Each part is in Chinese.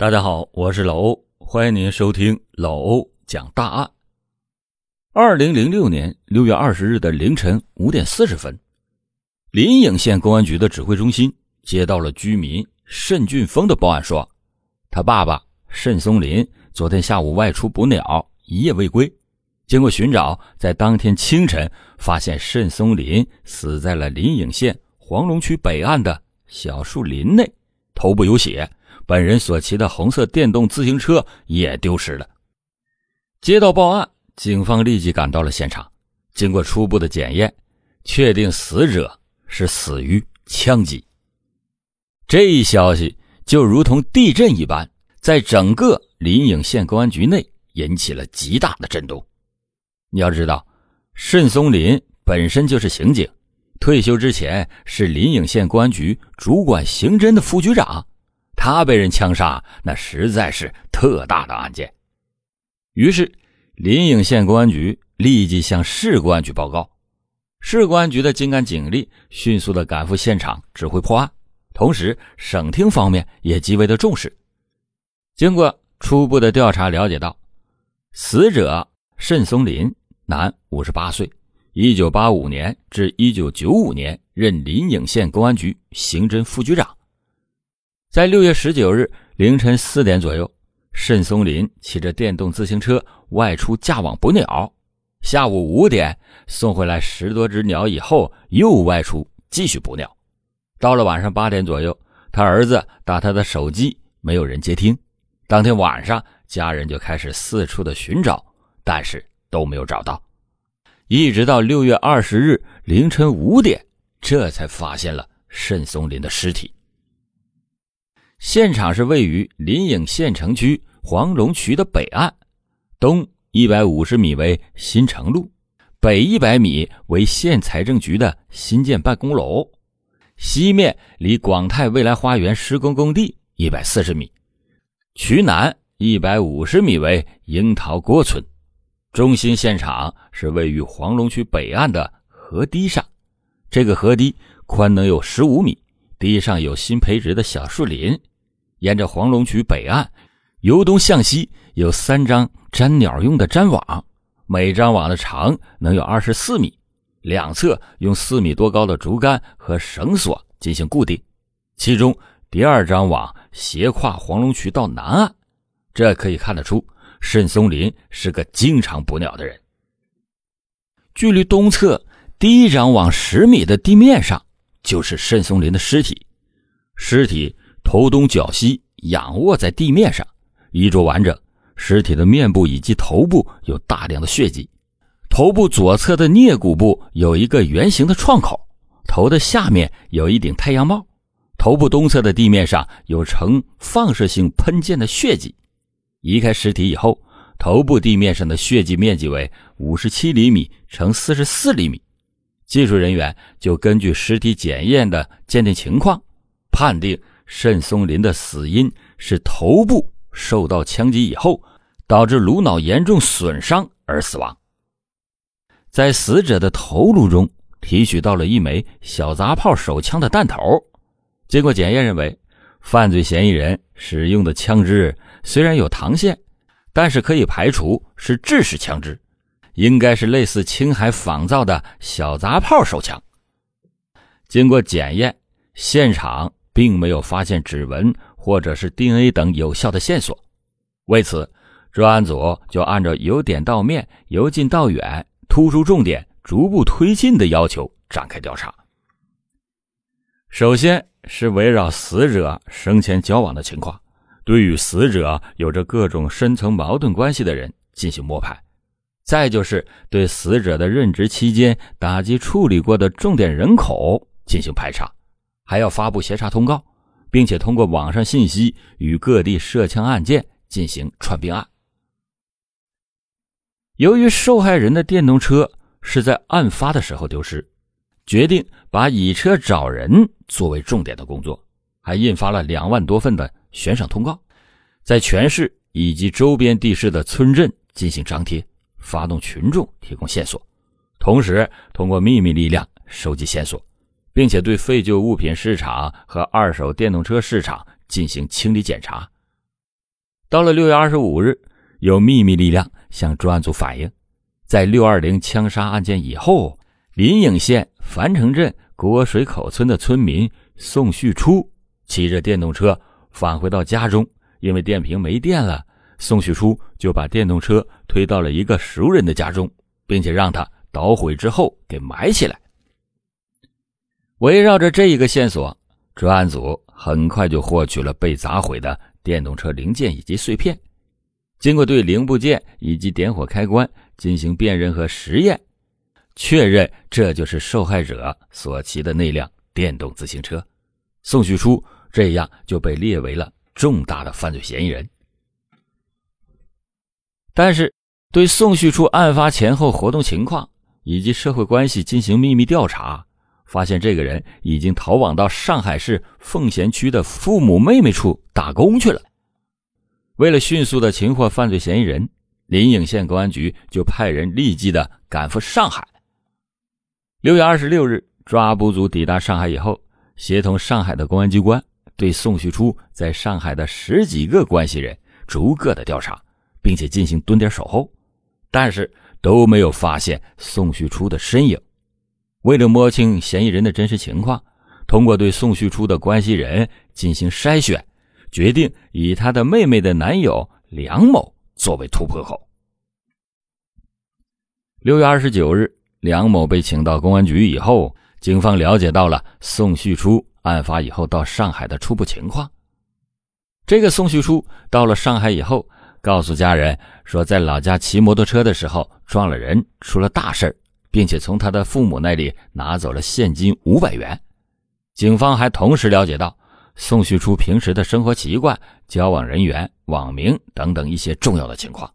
大家好，我是老欧，欢迎您收听老欧讲大案。二零零六年六月二十日的凌晨五点四十分，临颍县公安局的指挥中心接到了居民慎俊峰的报案，说他爸爸慎松林昨天下午外出捕鸟，一夜未归。经过寻找，在当天清晨发现慎松林死在了临颍县黄龙区北岸的小树林内，头部有血，本人所骑的红色电动自行车也丢失了。接到报案，警方立即赶到了现场，经过初步的检验，确定死者是死于枪击。这一消息就如同地震一般，在整个临颍县公安局内引起了极大的震动。你要知道，慎松林本身就是刑警，退休之前是临颍县公安局主管刑侦的副局长。他被人枪杀，那实在是特大的案件。于是，临颍县公安局立即向市公安局报告。市公安局的精干警力迅速的赶赴现场指挥破案，同时省厅方面也极为的重视。经过初步的调查，了解到死者慎松林。男，五十八岁，一九八五年至一九九五年任临颍县公安局刑侦副局长。在六月十九日凌晨四点左右，慎松林骑着电动自行车外出架网捕鸟，下午五点送回来十多只鸟以后，又外出继续捕鸟。到了晚上八点左右，他儿子打他的手机，没有人接听。当天晚上，家人就开始四处的寻找，但是。都没有找到，一直到六月二十日凌晨五点，这才发现了慎松林的尸体。现场是位于临颍县城区黄龙渠的北岸，东一百五十米为新城路，北一百米为县财政局的新建办公楼，西面离广泰未来花园施工工地一百四十米，渠南一百五十米为樱桃郭村。中心现场是位于黄龙区北岸的河堤上，这个河堤宽能有十五米，堤上有新培植的小树林。沿着黄龙渠北岸，由东向西有三张粘鸟用的粘网，每张网的长能有二十四米，两侧用四米多高的竹竿和绳索进行固定。其中第二张网斜跨黄龙渠到南岸，这可以看得出。慎松林是个经常捕鸟的人。距离东侧第一张网十米的地面上，就是慎松林的尸体。尸体头东脚西，仰卧在地面上，衣着完整。尸体的面部以及头部有大量的血迹。头部左侧的颞骨部有一个圆形的创口，头的下面有一顶太阳帽。头部东侧的地面上有呈放射性喷溅的血迹。移开尸体以后，头部地面上的血迹面积为五十七厘米乘四十四厘米。技术人员就根据尸体检验的鉴定情况，判定慎松林的死因是头部受到枪击以后，导致颅脑严重损伤而死亡。在死者的头颅中提取到了一枚小杂炮手枪的弹头，经过检验认为，犯罪嫌疑人使用的枪支。虽然有膛线，但是可以排除是制式枪支，应该是类似青海仿造的小杂炮手枪。经过检验，现场并没有发现指纹或者是 DNA 等有效的线索。为此，专案组就按照由点到面、由近到远、突出重点、逐步推进的要求展开调查。首先是围绕死者生前交往的情况。对与死者有着各种深层矛盾关系的人进行摸排，再就是对死者的任职期间打击处理过的重点人口进行排查，还要发布协查通告，并且通过网上信息与各地涉枪案件进行串并案。由于受害人的电动车是在案发的时候丢失，决定把以车找人作为重点的工作，还印发了两万多份的。悬赏通告，在全市以及周边地市的村镇进行张贴，发动群众提供线索，同时通过秘密力量收集线索，并且对废旧物品市场和二手电动车市场进行清理检查。到了六月二十五日，有秘密力量向专案组反映，在六二零枪杀案件以后，临颍县樊城镇国水口村的村民宋旭初骑着电动车返回到家中，因为电瓶没电了，宋旭初就把电动车推到了一个熟人的家中，并且让他捣毁之后给埋起来。围绕着这一个线索，专案组很快就获取了被砸毁的。电动车零件以及碎片，经过对零部件以及点火开关进行辨认和实验，确认这就是受害者所骑的那辆电动自行车。宋旭初这样就被列为了重大的犯罪嫌疑人。但是，对宋旭初案发前后活动情况以及社会关系进行秘密调查。发现这个人已经逃往到上海市奉贤区的父母妹妹处打工去了。为了迅速的擒获犯罪嫌疑人，临颍县公安局就派人立即的赶赴上海。六月二十六日，抓捕组抵达上海以后，协同上海的公安机关对宋旭初在上海的十几个关系人逐个的调查，并且进行蹲点守候，但是都没有发现宋旭初的身影。为了摸清嫌疑人的真实情况，通过对宋旭初的关系人进行筛选，决定以他的妹妹的男友梁某作为突破口。六月二十九日，梁某被请到公安局以后，警方了解到了宋旭初案发以后到上海的初步情况。这个宋旭初到了上海以后，告诉家人说，在老家骑摩托车的时候撞了人，出了大事并且从他的父母那里拿走了现金五百元。警方还同时了解到宋旭初平时的生活习惯、交往人员、网名等等一些重要的情况。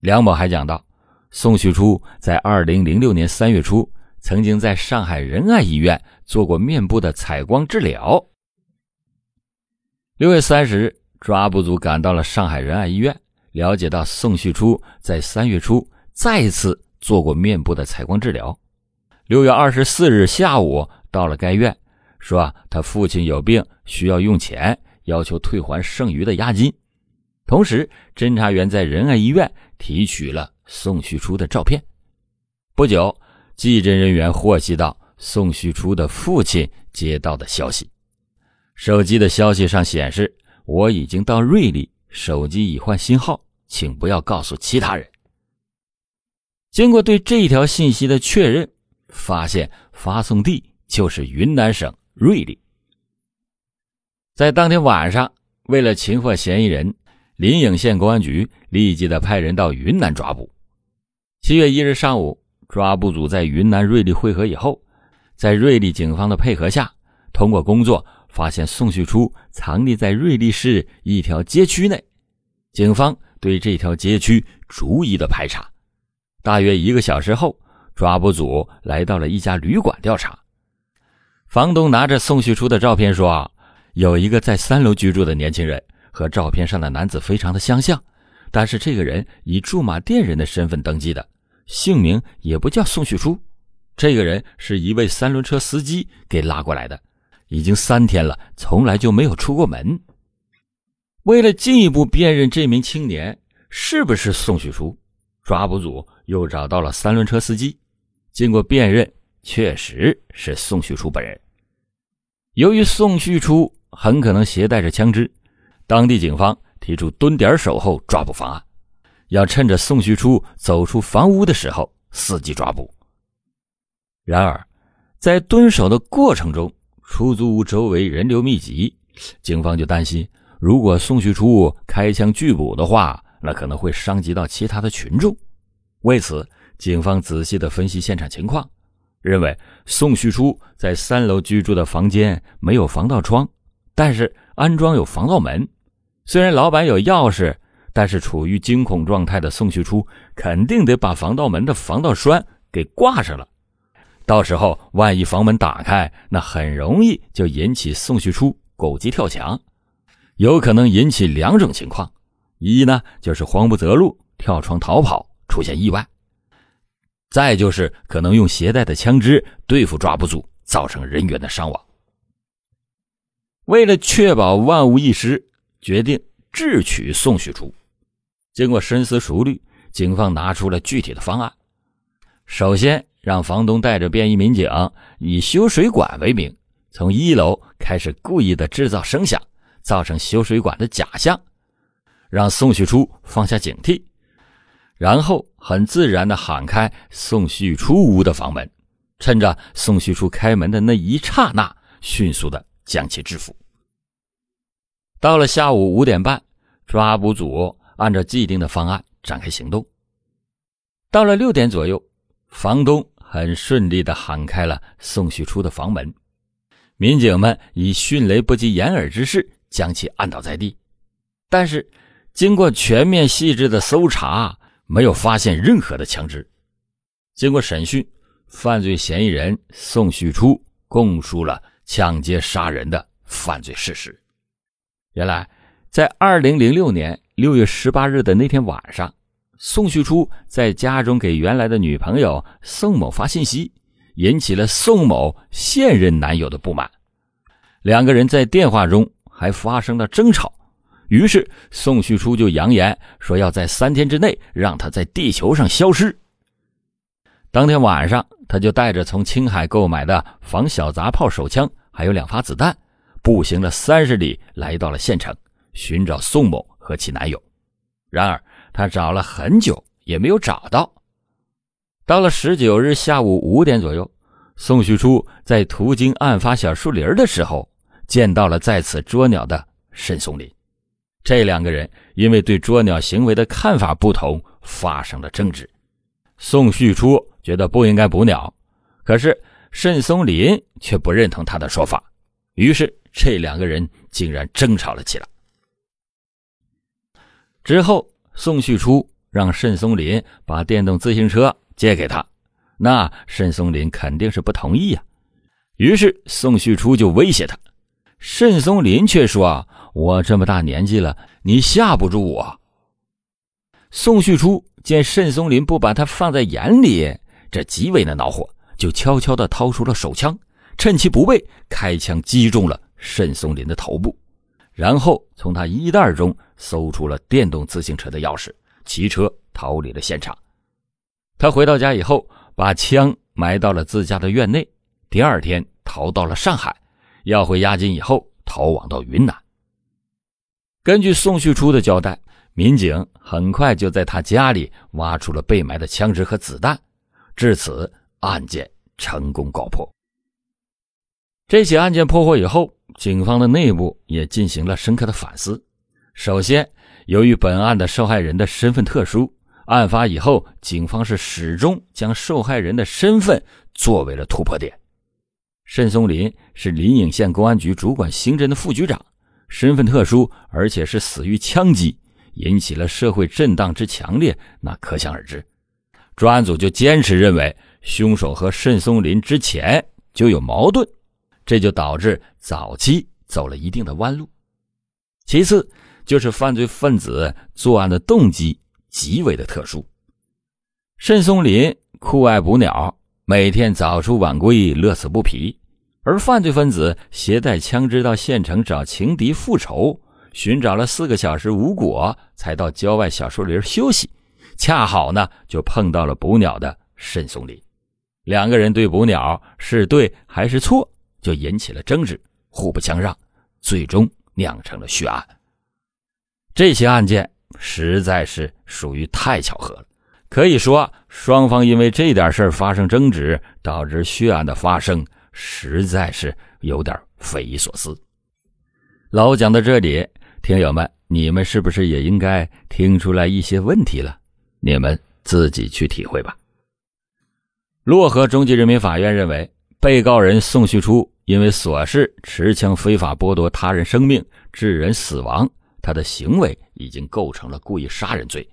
梁某还讲到，宋旭初在二零零六年三月初曾经在上海仁爱医院做过面部的采光治疗。六月三十日，抓捕组赶到了上海仁爱医院，了解到宋旭初在三月初再次。做过面部的采光治疗。六月二十四日下午到了该院，说他父亲有病需要用钱，要求退还剩余的押金。同时，侦查员在仁爱医院提取了宋旭初的照片。不久，技侦人员获悉到宋旭初的父亲接到的消息，手机的消息上显示：“我已经到瑞丽，手机已换新号，请不要告诉其他人。”经过对这一条信息的确认，发现发送地就是云南省瑞丽。在当天晚上，为了擒获嫌疑人，临颍县公安局立即的派人到云南抓捕。七月一日上午，抓捕组在云南瑞丽汇合以后，在瑞丽警方的配合下，通过工作发现宋旭初藏匿在瑞丽市一条街区内。警方对这条街区逐一的排查。大约一个小时后，抓捕组来到了一家旅馆调查。房东拿着宋旭初的照片说：“有一个在三楼居住的年轻人，和照片上的男子非常的相像，但是这个人以驻马店人的身份登记的，姓名也不叫宋旭初。这个人是一位三轮车司机给拉过来的，已经三天了，从来就没有出过门。为了进一步辨认这名青年是不是宋旭初，抓捕组。”又找到了三轮车司机，经过辨认，确实是宋旭初本人。由于宋旭初很可能携带着枪支，当地警方提出蹲点守候抓捕方案，要趁着宋旭初走出房屋的时候伺机抓捕。然而，在蹲守的过程中，出租屋周围人流密集，警方就担心，如果宋旭初开枪拒捕的话，那可能会伤及到其他的群众。为此，警方仔细的分析现场情况，认为宋旭初在三楼居住的房间没有防盗窗，但是安装有防盗门。虽然老板有钥匙，但是处于惊恐状态的宋旭初肯定得把防盗门的防盗栓给挂上了。到时候万一房门打开，那很容易就引起宋旭初狗急跳墙，有可能引起两种情况：一呢就是慌不择路跳窗逃跑。出现意外，再就是可能用携带的枪支对付抓捕组，造成人员的伤亡。为了确保万无一失，决定智取宋旭初。经过深思熟虑，警方拿出了具体的方案。首先，让房东带着便衣民警以修水管为名，从一楼开始故意的制造声响，造成修水管的假象，让宋旭初放下警惕，然后很自然的喊开宋旭初屋的房门，趁着宋旭初开门的那一刹那，迅速的将其制服。到了下午五点半，抓捕组按照既定的方案展开行动。到了六点左右，房东很顺利的喊开了宋旭初的房门，民警们以迅雷不及掩耳之势将其按倒在地。但是，经过全面细致的搜查，没有发现任何的枪支。经过审讯，犯罪嫌疑人宋旭初供述了抢劫杀人的犯罪事实。原来，在二零零六年六月十八日的那天晚上，宋旭初在家中给原来的女朋友宋某发信息，引起了宋某现任男友的不满。两个人在电话中还发生了争吵，于是宋旭初就扬言说要在三天之内让他在地球上消失。当天晚上，他就带着从青海购买的仿小杂炮手枪，还有两发子弹。步行了三十里，来到了县城，寻找宋某和其男友。然而，他找了很久也没有找到。到了十九日下午五点左右，宋旭初在途经案发小树林的时候，见到了在此捉鸟的沈松林。这两个人因为对捉鸟行为的看法不同，发生了争执。宋旭初觉得不应该捕鸟，可是申松林却不认同他的说法，于是。这两个人竟然争吵了起来。之后，宋旭初让申松林把电动自行车借给他，那申松林肯定是不同意呀。于是，宋旭初就威胁他，申松林却说：“我这么大年纪了，你吓不住我。”宋旭初见申松林不把他放在眼里，这极为的恼火，就悄悄的掏出了手枪，趁其不备，开枪击中了。申松林的头部，然后从他衣袋中搜出了电动自行车的钥匙，骑车逃离了现场。他回到家以后，把枪埋到了自家的院内。第二天逃到了上海，要回押金以后逃往到云南。根据宋旭初的交代，民警很快就在他家里挖出了被埋的枪支和子弹。至此，案件成功告破。这起案件破获以后。警方的内部也进行了深刻的反思。首先，由于本案的受害人的身份特殊，案发以后，警方是始终将受害人的身份作为了突破点。申松林是临颍县公安局主管刑侦的副局长，身份特殊，而且是死于枪击，引起了社会震荡之强烈，那可想而知。专案组就坚持认为，凶手和申松林之前就有矛盾。这就导致早期走了一定的弯路。其次，就是犯罪分子作案的动机极为的特殊。申松林酷爱捕鸟，每天早出晚归，乐此不疲；而犯罪分子携带枪支到县城找情敌复仇，寻找了四个小时无果，才到郊外小树林休息。恰好呢，就碰到了捕鸟的沈松林，两个人对捕鸟是对还是错？就引起了争执，互不相让，最终酿成了血案。这起案件实在是属于太巧合了，可以说双方因为这点事儿发生争执，导致血案的发生，实在是有点匪夷所思。老讲到这里，听友们，你们是不是也应该听出来一些问题了？你们自己去体会吧。漯河中级人民法院认为，被告人宋旭初。因为琐事持枪非法剥夺他人生命，致人死亡，他的行为已经构成了故意杀人罪。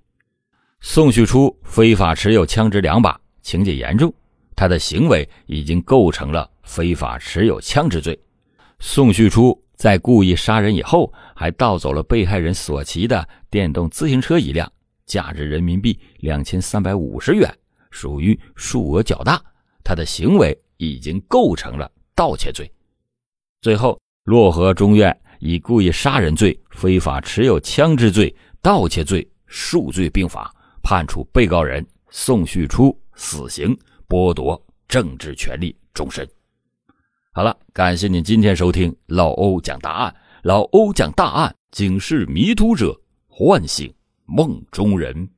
宋旭初非法持有枪支两把，情节严重，他的行为已经构成了非法持有枪支罪。宋旭初在故意杀人以后，还盗走了被害人所骑的电动自行车一辆，价值人民币两千三百五十元，属于数额较大，他的行为已经构成了。盗窃罪，最后漯河中院以故意杀人罪、非法持有枪支罪、盗窃罪数罪并罚，判处被告人宋旭初死刑，剥夺政治权利终身。好了，感谢您今天收听老欧讲大案。老欧讲大案，警示迷途者，唤醒梦中人。